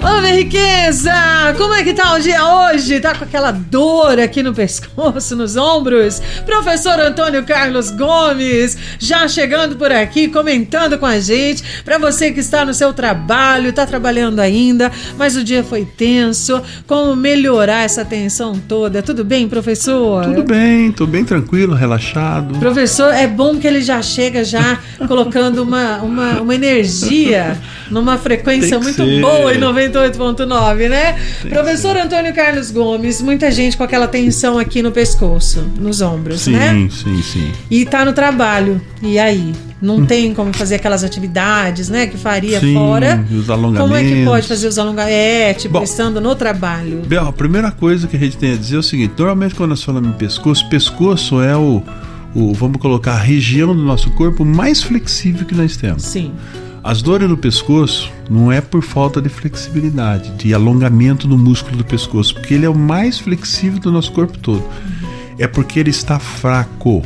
Ô, minha riqueza! Como é que tá o dia hoje? Tá com aquela dor aqui no pescoço, nos ombros? Professor Antônio Carlos Gomes, já chegando por aqui, comentando com a gente. Para você que está no seu trabalho, tá trabalhando ainda, mas o dia foi tenso. Como melhorar essa tensão toda? Tudo bem, professor? Tudo bem, tô bem tranquilo, relaxado. Professor, é bom que ele já chega já colocando uma, uma, uma energia numa frequência muito ser. boa em 90 98.9, né? Tem Professor Antônio Carlos Gomes, muita gente com aquela tensão aqui no pescoço, nos ombros, sim, né? Sim, sim, E tá no trabalho. E aí? Não tem como fazer aquelas atividades, né? Que faria Sim, fora. os alongamentos. Como é que pode fazer os alongamentos? É, tipo, Bom, estando no trabalho. Bel, a primeira coisa que a gente tem a dizer é o seguinte: normalmente quando nós falamos em pescoço, pescoço é o, o, vamos colocar, a região do nosso corpo mais flexível que nós temos. Sim. As dores do pescoço não é por falta de flexibilidade, de alongamento do músculo do pescoço, porque ele é o mais flexível do nosso corpo todo. É porque ele está fraco,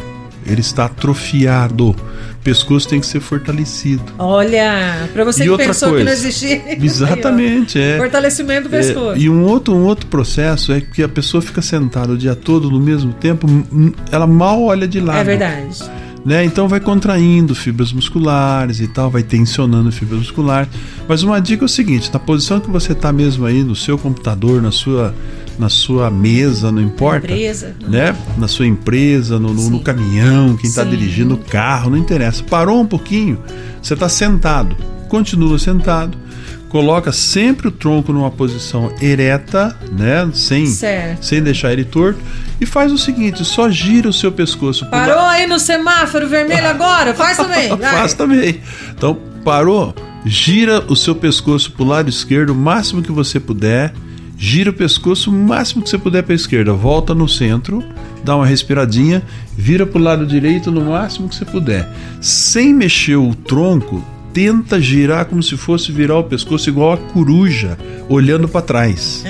ele está atrofiado. O pescoço tem que ser fortalecido. Olha, pra você E que pensou que coisa. não existia. Exatamente, é. Fortalecimento do É, pescoço. e um outro, um outro processo é que a pessoa fica sentada o dia todo no mesmo tempo, ela mal olha de lado. É verdade. Né? Então vai contraindo fibras musculares e tal, vai tensionando fibras musculares. Mas uma dica é o seguinte: na posição que você está mesmo aí no seu computador, na sua, na sua mesa, não importa, Empresa. né? Na sua empresa, no, no- no caminhão, quem está dirigindo o carro, não interessa. Parou um pouquinho, você está sentado, continua sentado. Coloca sempre o tronco numa posição ereta, né? Sem, Certo. sem deixar ele torto. E faz o seguinte: só gira o seu pescoço Parou aí no semáforo vermelho agora? Faz também. Faz também. Então, parou, gira o seu pescoço pro lado esquerdo o máximo que você puder. Gira o pescoço o máximo que você puder para a esquerda. Volta no centro, dá uma respiradinha, vira pro lado direito no máximo que você puder. Sem mexer o tronco, tenta girar como se fosse virar o pescoço igual a coruja, olhando para trás.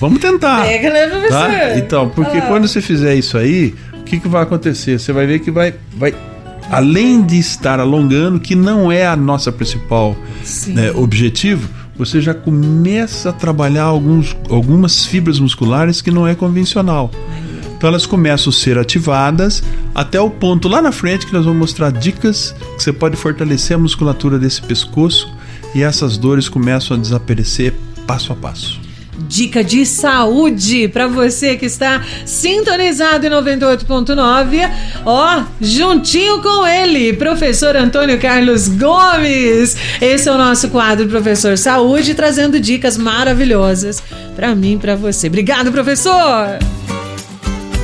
Vamos tentar. Pega, né, professor? Tá? Então, porque Ah. quando você fizer isso aí, o que, que vai acontecer? Você vai ver que vai, vai. Além de estar alongando, que não é a nossa principal né, objetivo, você já começa a trabalhar alguns, algumas fibras musculares que não é convencional. Então elas começam a ser ativadas até o ponto lá na frente que nós vamos mostrar dicas que você pode fortalecer a musculatura desse pescoço e essas dores começam a desaparecer passo a passo. Dica de saúde para você que está sintonizado em 98.9. Ó, juntinho com ele, professor Antônio Carlos Gomes. Esse é o nosso quadro Professor Saúde, trazendo dicas maravilhosas para mim e para você. Obrigado, professor.